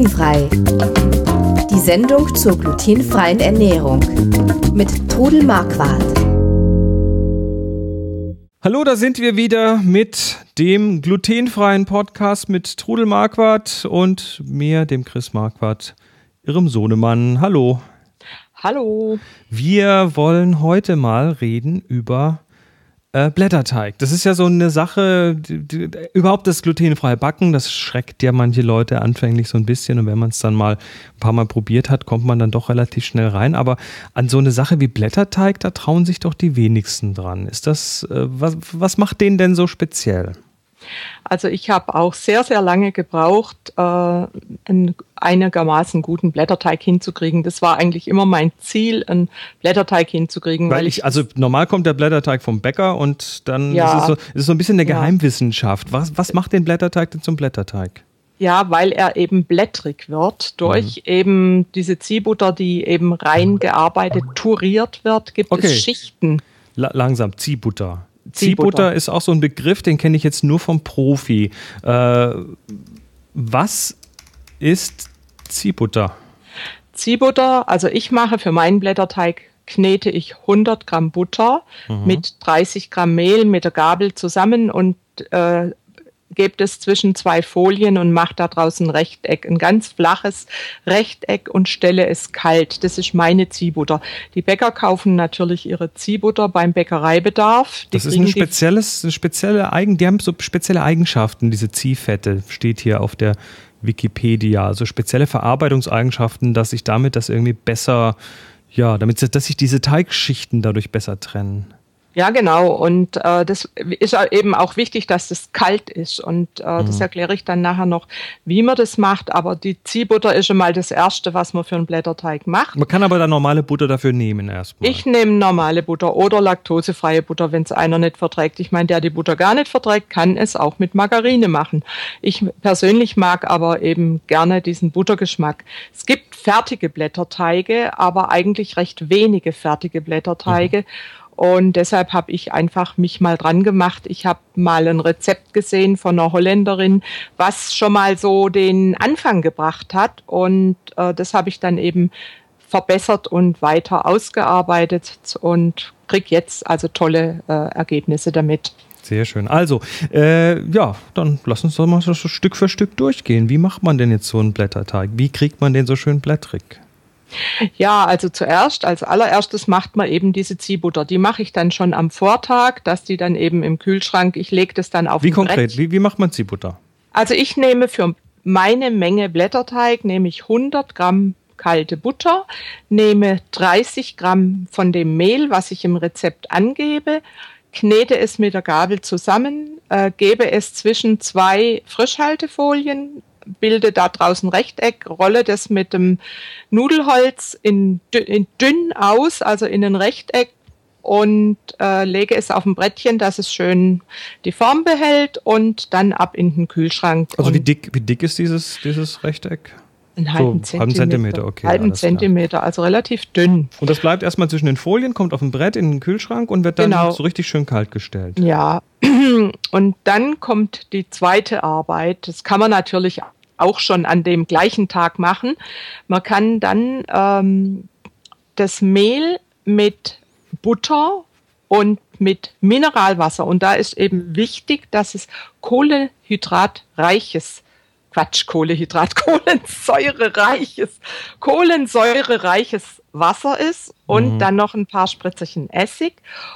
Glutenfrei. Die Sendung zur glutenfreien Ernährung mit Trudel Marquardt. Hallo, da sind wir wieder mit dem glutenfreien Podcast mit Trudel Marquardt und mir, dem Chris Marquardt, ihrem Sohnemann. Hallo. Hallo. Wir wollen heute mal reden über äh, Blätterteig. Das ist ja so eine Sache, die, die, überhaupt das glutenfreie Backen, das schreckt ja manche Leute anfänglich so ein bisschen und wenn man es dann mal ein paar Mal probiert hat, kommt man dann doch relativ schnell rein. Aber an so eine Sache wie Blätterteig, da trauen sich doch die wenigsten dran. Ist das, äh, was, was macht den denn so speziell? Also ich habe auch sehr, sehr lange gebraucht, äh, einen einigermaßen guten Blätterteig hinzukriegen. Das war eigentlich immer mein Ziel, einen Blätterteig hinzukriegen. Weil, weil ich, also normal kommt der Blätterteig vom Bäcker und dann ja, ist, es so, ist es so ein bisschen eine Geheimwissenschaft. Was, was macht den Blätterteig denn zum Blätterteig? Ja, weil er eben blättrig wird durch mhm. eben diese Ziehbutter, die eben rein gearbeitet, turiert wird, gibt okay. es Schichten. La langsam, Ziehbutter. Ziehbutter ist auch so ein Begriff, den kenne ich jetzt nur vom Profi. Äh, was ist Ziehbutter? Ziehbutter, also ich mache für meinen Blätterteig knete ich 100 Gramm Butter mhm. mit 30 Gramm Mehl mit der Gabel zusammen und äh, gebt es zwischen zwei Folien und macht da draußen ein Rechteck, ein ganz flaches Rechteck und stelle es kalt. Das ist meine Ziehbutter. Die Bäcker kaufen natürlich ihre Ziehbutter beim Bäckereibedarf. Die das ist ein spezielles, eine spezielle Eigen, die haben so spezielle Eigenschaften, diese Ziehfette, steht hier auf der Wikipedia. Also spezielle Verarbeitungseigenschaften, dass sich damit das irgendwie besser, ja, damit, dass sich diese Teigschichten dadurch besser trennen. Ja, genau. Und äh, das ist eben auch wichtig, dass es kalt ist. Und äh, mhm. das erkläre ich dann nachher noch, wie man das macht. Aber die Ziehbutter ist schon mal das Erste, was man für einen Blätterteig macht. Man kann aber dann normale Butter dafür nehmen erstmal. Ich nehme normale Butter oder laktosefreie Butter, wenn es einer nicht verträgt. Ich meine, der die Butter gar nicht verträgt, kann es auch mit Margarine machen. Ich persönlich mag aber eben gerne diesen Buttergeschmack. Es gibt fertige Blätterteige, aber eigentlich recht wenige fertige Blätterteige. Mhm. Und deshalb habe ich einfach mich mal dran gemacht. Ich habe mal ein Rezept gesehen von einer Holländerin, was schon mal so den Anfang gebracht hat. Und äh, das habe ich dann eben verbessert und weiter ausgearbeitet und kriege jetzt also tolle äh, Ergebnisse damit. Sehr schön. Also, äh, ja, dann lass uns doch mal so Stück für Stück durchgehen. Wie macht man denn jetzt so einen Blätterteig? Wie kriegt man den so schön blättrig? Ja, also zuerst, als allererstes macht man eben diese Ziehbutter. Die mache ich dann schon am Vortag, dass die dann eben im Kühlschrank, ich lege das dann auf Wie konkret, wie, wie macht man Ziehbutter? Also ich nehme für meine Menge Blätterteig, nehme ich 100 Gramm kalte Butter, nehme 30 Gramm von dem Mehl, was ich im Rezept angebe, knete es mit der Gabel zusammen, äh, gebe es zwischen zwei Frischhaltefolien, bilde da draußen Rechteck, rolle das mit dem Nudelholz in, in dünn aus, also in ein Rechteck und äh, lege es auf ein Brettchen, dass es schön die Form behält und dann ab in den Kühlschrank. Also wie dick, wie dick ist dieses, dieses Rechteck? Einen halben so, Zentimeter. Halben Zentimeter, okay. Halben Zentimeter, also relativ dünn. Und das bleibt erstmal zwischen den Folien, kommt auf ein Brett in den Kühlschrank und wird dann genau. so richtig schön kalt gestellt. Ja, und dann kommt die zweite Arbeit. Das kann man natürlich auch schon an dem gleichen Tag machen. Man kann dann ähm, das Mehl mit Butter und mit Mineralwasser und da ist eben wichtig, dass es kohlehydratreiches Quatsch, Kohlehydrat, kohlensäurereiches, kohlensäurereiches Wasser ist und mhm. dann noch ein paar Spritzerchen Essig.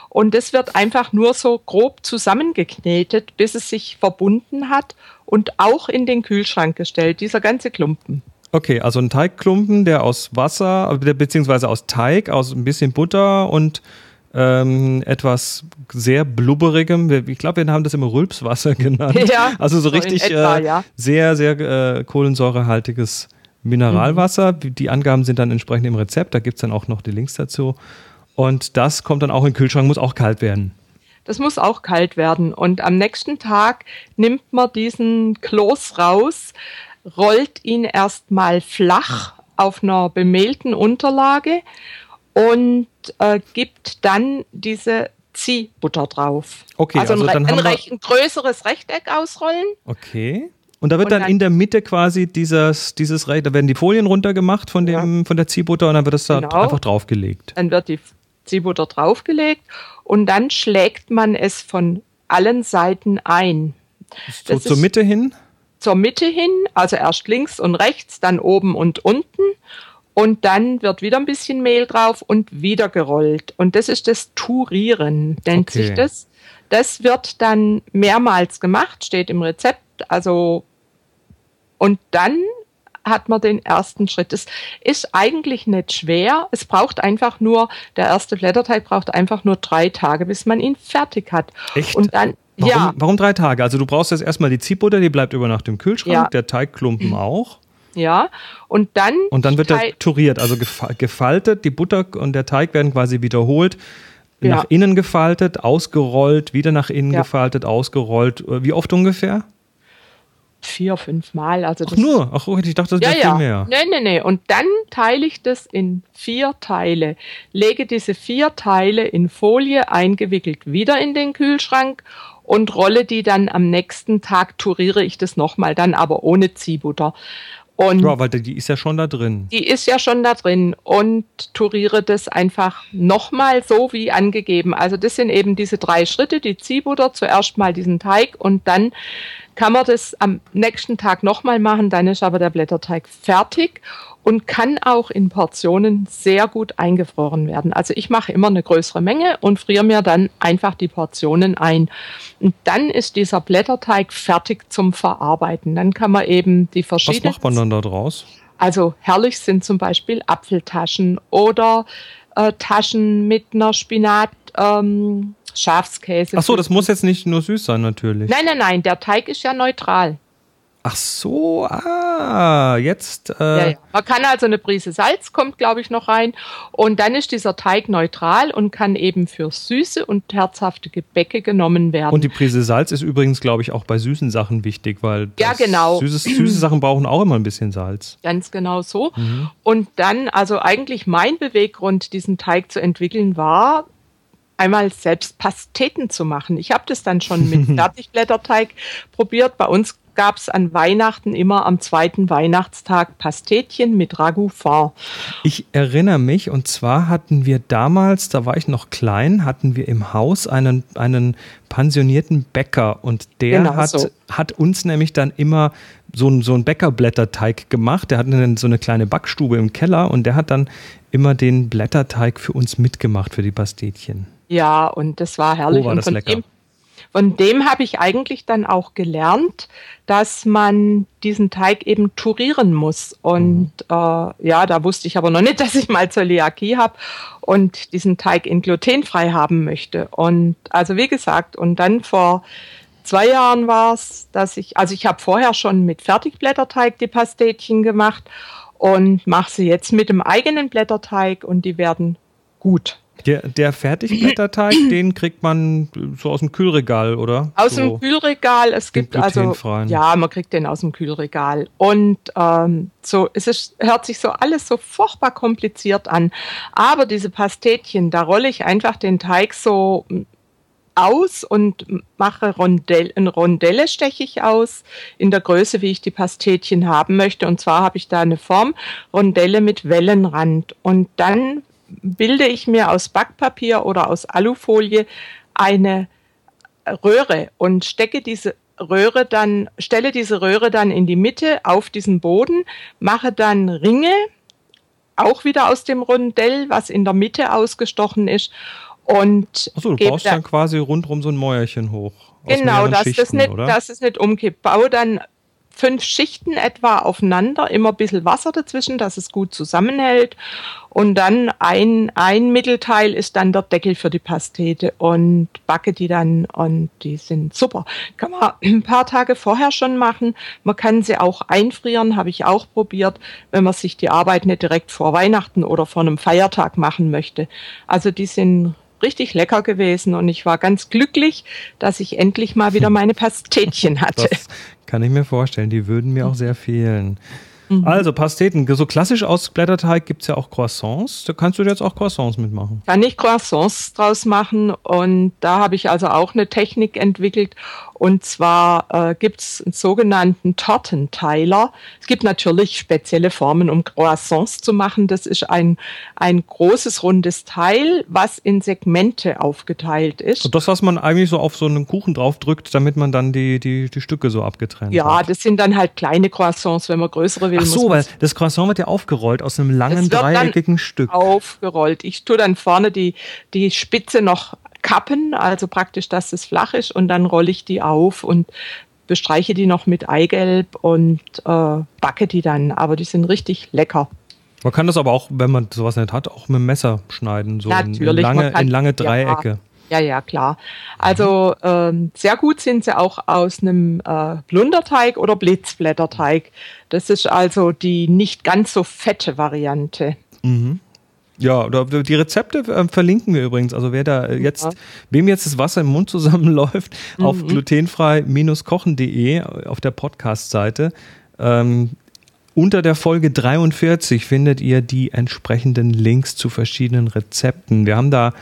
Und es wird einfach nur so grob zusammengeknetet, bis es sich verbunden hat und auch in den Kühlschrank gestellt, dieser ganze Klumpen. Okay, also ein Teigklumpen, der aus Wasser, beziehungsweise aus Teig, aus ein bisschen Butter und ähm, etwas sehr blubberigem. Ich glaube, wir haben das immer Rülpswasser genannt. Ja, also so, so richtig etwa, äh, ja. sehr, sehr äh, kohlensäurehaltiges Mineralwasser. Mhm. Die Angaben sind dann entsprechend im Rezept. Da gibt es dann auch noch die Links dazu. Und das kommt dann auch in den Kühlschrank, muss auch kalt werden. Das muss auch kalt werden. Und am nächsten Tag nimmt man diesen Kloß raus, rollt ihn erstmal flach auf einer bemehlten Unterlage und äh, gibt dann diese Ziehbutter drauf. Okay, also, also ein, ein, recht, ein größeres Rechteck ausrollen. Okay. Und da wird dann, dann, in der Mitte quasi dieses, dieses da werden die Folien runtergemacht von dem, ja. von der Ziehbutter und dann wird das da genau. einfach draufgelegt. Dann wird die Ziehbutter draufgelegt und dann schlägt man es von allen Seiten ein. So zur Mitte hin? Zur Mitte hin, also erst links und rechts, dann oben und unten. Und dann wird wieder ein bisschen Mehl drauf und wieder gerollt. Und das ist das Turieren, nennt okay. sich das. Das wird dann mehrmals gemacht, steht im Rezept. Also, und dann hat man den ersten Schritt. Es ist eigentlich nicht schwer. Es braucht einfach nur, der erste Blätterteig braucht einfach nur drei Tage, bis man ihn fertig hat. Echt? Und dann, warum, ja. Warum drei Tage? Also du brauchst jetzt erstmal die Ziehbutter, die bleibt über Nacht im Kühlschrank, ja. der Teigklumpen auch. Ja, und dann. Und dann wird er turiert, also gefaltet. Die Butter und der Teig werden quasi wiederholt. Ja. Nach innen gefaltet, ausgerollt, wieder nach innen ja. gefaltet, ausgerollt. Wie oft ungefähr? vier, fünf Mal. Also Ach nur? Ach, ich dachte, das ja, wäre ja. viel mehr. Nein, nein, nein. Und dann teile ich das in vier Teile. Lege diese vier Teile in Folie eingewickelt wieder in den Kühlschrank und rolle die dann am nächsten Tag, turiere ich das nochmal, dann aber ohne Ziehbutter. Und ja, weil die ist ja schon da drin. Die ist ja schon da drin und turiere das einfach nochmal so wie angegeben. Also das sind eben diese drei Schritte, die Ziehbutter, zuerst mal diesen Teig und dann kann man das am nächsten Tag nochmal machen, dann ist aber der Blätterteig fertig und kann auch in Portionen sehr gut eingefroren werden. Also ich mache immer eine größere Menge und friere mir dann einfach die Portionen ein. Und dann ist dieser Blätterteig fertig zum Verarbeiten. Dann kann man eben die verschiedenen. Was macht man dann da draus? Also herrlich sind zum Beispiel Apfeltaschen oder äh, Taschen mit einer Spinat. Ähm, Schafskäse. Ach so, das muss jetzt nicht nur süß sein, natürlich. Nein, nein, nein, der Teig ist ja neutral. Ach so, ah, jetzt. Äh ja, ja. Man kann also eine Prise Salz kommt, glaube ich, noch rein. Und dann ist dieser Teig neutral und kann eben für süße und herzhafte Gebäcke genommen werden. Und die Prise Salz ist übrigens, glaube ich, auch bei süßen Sachen wichtig, weil ja, genau. süßes, süße Sachen brauchen auch immer ein bisschen Salz. Ganz genau so. Mhm. Und dann, also eigentlich mein Beweggrund, diesen Teig zu entwickeln, war, einmal selbst Pasteten zu machen. Ich habe das dann schon mit Fertigblätterteig probiert. Bei uns gab es an Weihnachten immer am zweiten Weihnachtstag Pastetchen mit Ragout Fond. Ich erinnere mich, und zwar hatten wir damals, da war ich noch klein, hatten wir im Haus einen, einen pensionierten Bäcker und der genau hat, so. hat uns nämlich dann immer so, ein, so einen Bäckerblätterteig gemacht. Der hatte so eine kleine Backstube im Keller und der hat dann immer den Blätterteig für uns mitgemacht für die Pastetchen. Ja, und das war herrlich. Oh, war das und lecker. Dem, von dem habe ich eigentlich dann auch gelernt, dass man diesen Teig eben turieren muss. Und mhm. äh, ja, da wusste ich aber noch nicht, dass ich mal Zöliakie habe und diesen Teig in glutenfrei haben möchte. Und also wie gesagt, und dann vor zwei Jahren war es, dass ich, also ich habe vorher schon mit Fertigblätterteig die Pastetchen gemacht und mache sie jetzt mit dem eigenen Blätterteig und die werden gut. Der, der Fertigblätterteig, den kriegt man so aus dem Kühlregal, oder? Aus so dem Kühlregal. Es gibt also ja, man kriegt den aus dem Kühlregal. Und ähm, so, es ist, hört sich so alles so furchtbar kompliziert an. Aber diese Pastetchen, da rolle ich einfach den Teig so aus und mache Rondelle, eine Rondelle steche ich aus in der Größe, wie ich die Pastetchen haben möchte. Und zwar habe ich da eine Form Rondelle mit Wellenrand. Und dann bilde ich mir aus Backpapier oder aus Alufolie eine Röhre und stecke diese Röhre dann, stelle diese Röhre dann in die Mitte auf diesen Boden, mache dann Ringe, auch wieder aus dem Rondell, was in der Mitte ausgestochen ist. Und Achso, du baust dann quasi rundrum so ein Mäuerchen hoch. Genau, dass das, nicht, dass es nicht umkippt. Baue dann fünf Schichten etwa aufeinander, immer ein bisschen Wasser dazwischen, dass es gut zusammenhält. Und dann ein, ein Mittelteil ist dann der Deckel für die Pastete und backe die dann und die sind super. Kann man ein paar Tage vorher schon machen. Man kann sie auch einfrieren, habe ich auch probiert, wenn man sich die Arbeit nicht direkt vor Weihnachten oder vor einem Feiertag machen möchte. Also die sind richtig lecker gewesen und ich war ganz glücklich, dass ich endlich mal wieder meine Pastetchen hatte. Das kann ich mir vorstellen, die würden mir auch sehr fehlen. Mhm. Also Pasteten, so klassisch aus Blätterteig gibt es ja auch Croissants. Da kannst du jetzt auch Croissants mitmachen. Kann ich Croissants draus machen und da habe ich also auch eine Technik entwickelt. Und zwar äh, gibt es einen sogenannten Tortenteiler. Es gibt natürlich spezielle Formen, um Croissants zu machen. Das ist ein, ein großes rundes Teil, was in Segmente aufgeteilt ist. Und das, was man eigentlich so auf so einen Kuchen draufdrückt, damit man dann die, die, die Stücke so abgetrennt ja, hat. das sind dann halt kleine Croissants, wenn man größere will. Ach so, weil das Croissant wird ja aufgerollt aus einem langen dreieckigen Stück. Aufgerollt. Ich tue dann vorne die, die Spitze noch kappen, also praktisch, dass es flach ist und dann rolle ich die auf und bestreiche die noch mit Eigelb und äh, backe die dann. Aber die sind richtig lecker. Man kann das aber auch, wenn man sowas nicht hat, auch mit dem Messer schneiden, so Natürlich, in, lange, kann, in lange Dreiecke. Ja, ja, klar. Also ähm, sehr gut sind sie auch aus einem äh, Blunderteig oder Blitzblätterteig. Das ist also die nicht ganz so fette Variante. Mhm. Ja, die Rezepte äh, verlinken wir übrigens. Also wer da äh, jetzt, ja. wem jetzt das Wasser im Mund zusammenläuft, mhm. auf glutenfrei-kochen.de auf der Podcast-Seite. Ähm, unter der Folge 43 findet ihr die entsprechenden Links zu verschiedenen Rezepten. Wir haben da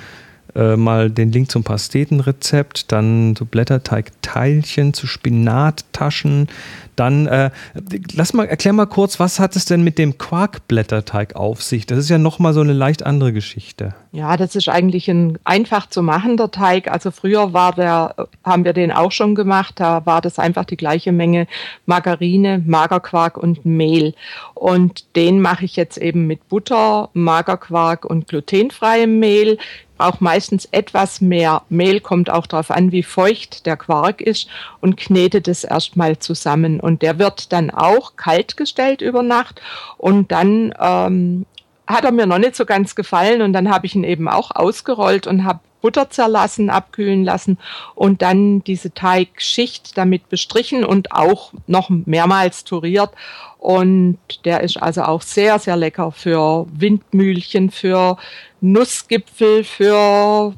äh, mal den Link zum Pastetenrezept, dann so Blätterteigteilchen zu Spinattaschen, dann äh, lass mal erklär mal kurz, was hat es denn mit dem Quarkblätterteig auf sich? Das ist ja noch mal so eine leicht andere Geschichte. Ja, das ist eigentlich ein einfach zu machender Teig. Also früher war der, haben wir den auch schon gemacht. Da war das einfach die gleiche Menge Margarine, Magerquark und Mehl. Und den mache ich jetzt eben mit Butter, Magerquark und glutenfreiem Mehl auch meistens etwas mehr. Mehl, kommt auch darauf an, wie feucht der Quark ist und knetet es erstmal zusammen. Und der wird dann auch kalt gestellt über Nacht. Und dann ähm, hat er mir noch nicht so ganz gefallen. Und dann habe ich ihn eben auch ausgerollt und habe Butter zerlassen, abkühlen lassen und dann diese Teigschicht damit bestrichen und auch noch mehrmals turiert. Und der ist also auch sehr, sehr lecker für Windmühlchen, für Nussgipfel, für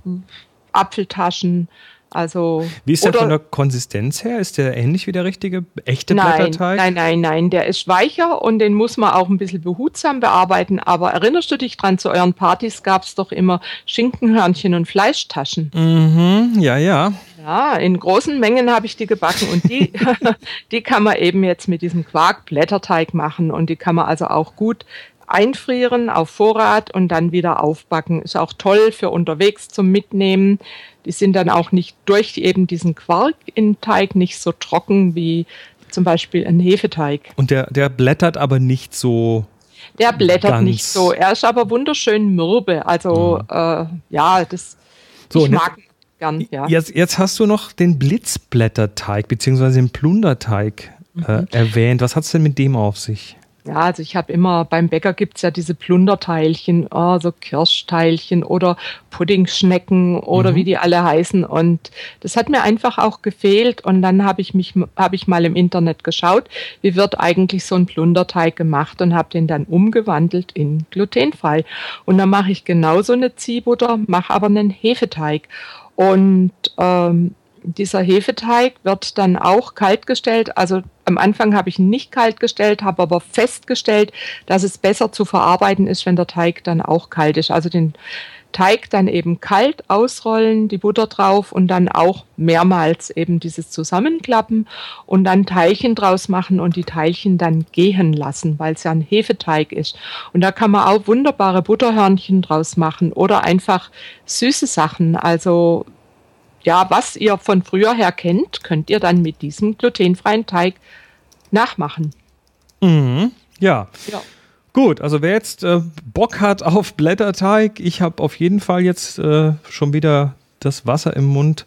Apfeltaschen. Also, wie ist der von der Konsistenz her? Ist der ähnlich wie der richtige echte nein, Blätterteig? Nein, nein, nein. Der ist weicher und den muss man auch ein bisschen behutsam bearbeiten. Aber erinnerst du dich dran, zu euren Partys gab es doch immer Schinkenhörnchen und Fleischtaschen. Mhm, ja, ja. Ja, in großen Mengen habe ich die gebacken und die, die kann man eben jetzt mit diesem Quarkblätterteig machen und die kann man also auch gut einfrieren auf Vorrat und dann wieder aufbacken. Ist auch toll für unterwegs zum Mitnehmen. Die sind dann auch nicht durch eben diesen Quark in Teig nicht so trocken wie zum Beispiel ein Hefeteig. Und der, der blättert aber nicht so. Der blättert ganz. nicht so. Er ist aber wunderschön mürbe. Also mhm. äh, ja, das so, ich mag jetzt, gern. Ja. Jetzt, jetzt hast du noch den Blitzblätterteig beziehungsweise den Plunderteig äh, mhm. erwähnt. Was hat es denn mit dem auf sich? Ja, also ich habe immer, beim Bäcker gibt's ja diese Plunderteilchen, oh, so Kirschteilchen oder Puddingschnecken oder mhm. wie die alle heißen. Und das hat mir einfach auch gefehlt. Und dann habe ich mich, habe ich mal im Internet geschaut, wie wird eigentlich so ein Plunderteig gemacht und habe den dann umgewandelt in glutenfrei. Und dann mache ich genauso eine Ziehbutter, mache aber einen Hefeteig. Und ähm, dieser Hefeteig wird dann auch kalt gestellt. Also am Anfang habe ich ihn nicht kalt gestellt, habe aber festgestellt, dass es besser zu verarbeiten ist, wenn der Teig dann auch kalt ist. Also den Teig dann eben kalt ausrollen, die Butter drauf und dann auch mehrmals eben dieses Zusammenklappen und dann Teilchen draus machen und die Teilchen dann gehen lassen, weil es ja ein Hefeteig ist. Und da kann man auch wunderbare Butterhörnchen draus machen oder einfach süße Sachen. Also ja, was ihr von früher her kennt, könnt ihr dann mit diesem glutenfreien Teig nachmachen. Mhm, ja. ja. Gut, also wer jetzt äh, Bock hat auf Blätterteig, ich habe auf jeden Fall jetzt äh, schon wieder das Wasser im Mund.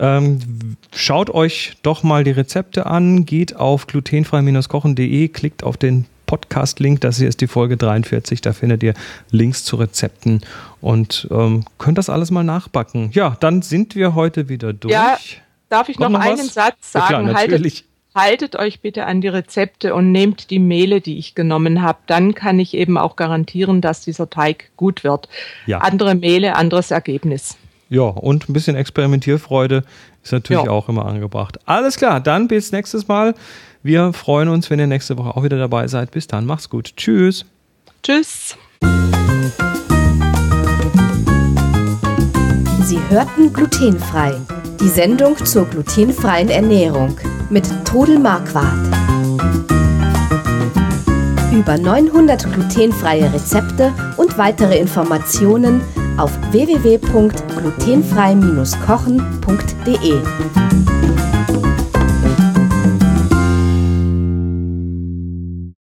Ähm, schaut euch doch mal die Rezepte an, geht auf glutenfrei-kochen.de, klickt auf den Podcast-Link. Das hier ist die Folge 43. Da findet ihr Links zu Rezepten und ähm, könnt das alles mal nachbacken. Ja, dann sind wir heute wieder durch. Ja, darf ich Kommt noch, noch einen? Satz sagen? Ja, klar, haltet, haltet euch bitte an die Rezepte und nehmt die Mehle, die ich genommen habe. Dann kann ich eben auch garantieren, dass dieser Teig gut wird. Ja. Andere Mehle, anderes Ergebnis. Ja, und ein bisschen Experimentierfreude ist natürlich ja. auch immer angebracht. Alles klar, dann bis nächstes Mal. Wir freuen uns, wenn ihr nächste Woche auch wieder dabei seid. Bis dann, macht's gut. Tschüss. Tschüss. Sie hörten glutenfrei. Die Sendung zur glutenfreien Ernährung mit Todel Marquardt. Über 900 glutenfreie Rezepte und weitere Informationen auf www.glutenfrei-kochen.de.